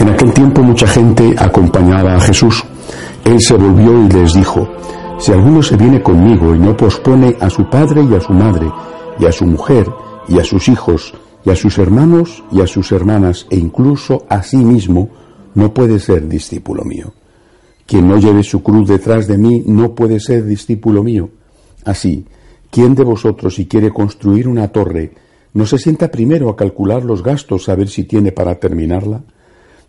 En aquel tiempo mucha gente acompañaba a Jesús. Él se volvió y les dijo, si alguno se viene conmigo y no pospone a su padre y a su madre, y a su mujer, y a sus hijos, y a sus hermanos y a sus hermanas, e incluso a sí mismo, no puede ser discípulo mío. Quien no lleve su cruz detrás de mí no puede ser discípulo mío. Así, ¿quién de vosotros si quiere construir una torre, no se sienta primero a calcular los gastos a ver si tiene para terminarla?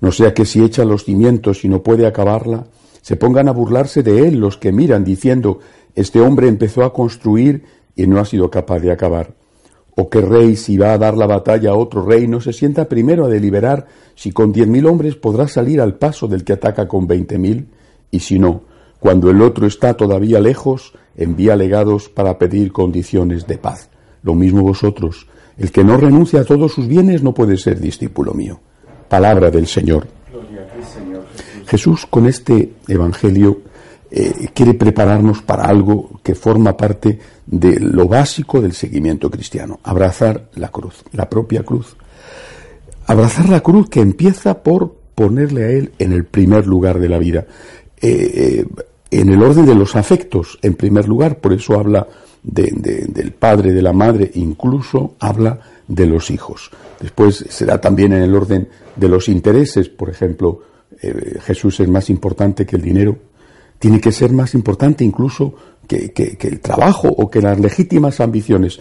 No sea que si echa los cimientos y no puede acabarla, se pongan a burlarse de él los que miran diciendo, este hombre empezó a construir y no ha sido capaz de acabar. O qué rey, si va a dar la batalla a otro rey, no se sienta primero a deliberar si con diez mil hombres podrá salir al paso del que ataca con veinte mil, y si no, cuando el otro está todavía lejos, envía legados para pedir condiciones de paz. Lo mismo vosotros. El que no renuncia a todos sus bienes no puede ser discípulo mío. Palabra del Señor. Jesús con este Evangelio eh, quiere prepararnos para algo que forma parte de lo básico del seguimiento cristiano, abrazar la cruz, la propia cruz. Abrazar la cruz que empieza por ponerle a Él en el primer lugar de la vida, eh, eh, en el orden de los afectos, en primer lugar, por eso habla del padre, de la madre, incluso habla de los hijos. Después será también en el orden de los intereses, por ejemplo, eh, Jesús es más importante que el dinero, tiene que ser más importante incluso que, el trabajo o que las legítimas ambiciones.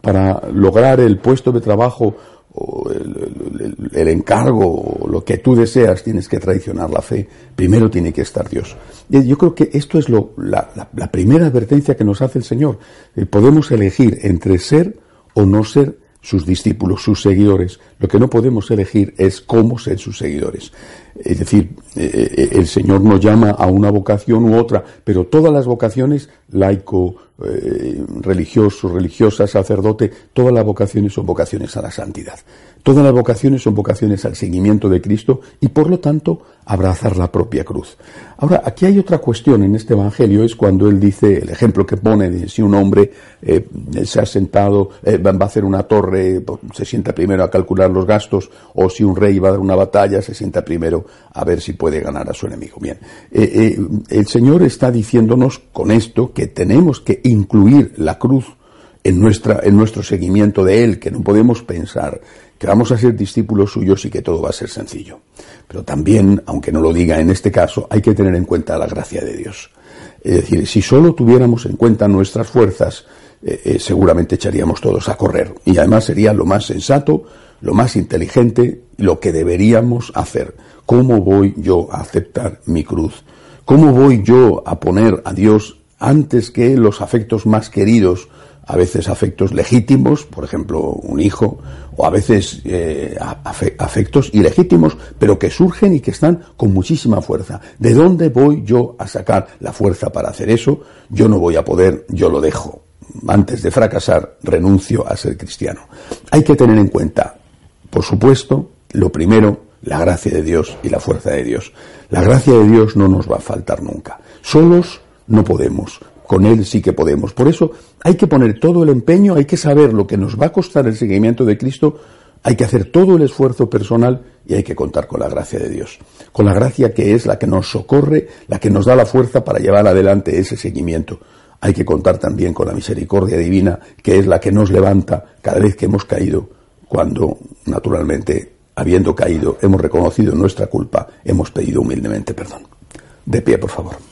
para lograr el puesto de trabajo o el, encargo o lo que tú deseas, tienes que traicionar la fe. Primero tiene que estar Dios. Yo creo que esto es lo, la, la primera advertencia que nos hace el Señor. Eh, podemos elegir entre ser o no ser sus discípulos, sus seguidores. Lo que no podemos elegir es cómo ser sus seguidores. Es decir, eh, eh, el Señor nos llama a una vocación u otra, pero todas las vocaciones, laico, eh, religioso, religiosa, sacerdote, todas las vocaciones son vocaciones a la santidad. Todas las vocaciones son vocaciones al seguimiento de Cristo y por lo tanto abrazar la propia cruz. Ahora, aquí hay otra cuestión en este Evangelio, es cuando él dice, el ejemplo que pone de si un hombre eh, se ha sentado, eh, va a hacer una torre, pues, se sienta primero a calcular los gastos, o si un rey va a dar una batalla, se sienta primero a ver si puede ganar a su enemigo. Bien, eh, el Señor está diciéndonos con esto que tenemos que incluir la cruz en, nuestra, en nuestro seguimiento de Él, que no podemos pensar que vamos a ser discípulos suyos y que todo va a ser sencillo. Pero también, aunque no lo diga en este caso, hay que tener en cuenta la gracia de Dios. Es decir, si solo tuviéramos en cuenta nuestras fuerzas, eh, eh, seguramente echaríamos todos a correr. Y además sería lo más sensato, lo más inteligente, lo que deberíamos hacer. ¿Cómo voy yo a aceptar mi cruz? ¿Cómo voy yo a poner a Dios antes que los afectos más queridos a veces afectos legítimos, por ejemplo, un hijo, o a veces eh, afectos ilegítimos, pero que surgen y que están con muchísima fuerza. ¿De dónde voy yo a sacar la fuerza para hacer eso? Yo no voy a poder, yo lo dejo. Antes de fracasar, renuncio a ser cristiano. Hay que tener en cuenta, por supuesto, lo primero, la gracia de Dios y la fuerza de Dios. La gracia de Dios no nos va a faltar nunca. Solos no podemos con Él sí que podemos. Por eso hay que poner todo el empeño, hay que saber lo que nos va a costar el seguimiento de Cristo, hay que hacer todo el esfuerzo personal y hay que contar con la gracia de Dios. Con la gracia que es la que nos socorre, la que nos da la fuerza para llevar adelante ese seguimiento. Hay que contar también con la misericordia divina, que es la que nos levanta cada vez que hemos caído, cuando, naturalmente, habiendo caído, hemos reconocido nuestra culpa, hemos pedido humildemente perdón. De pie, por favor.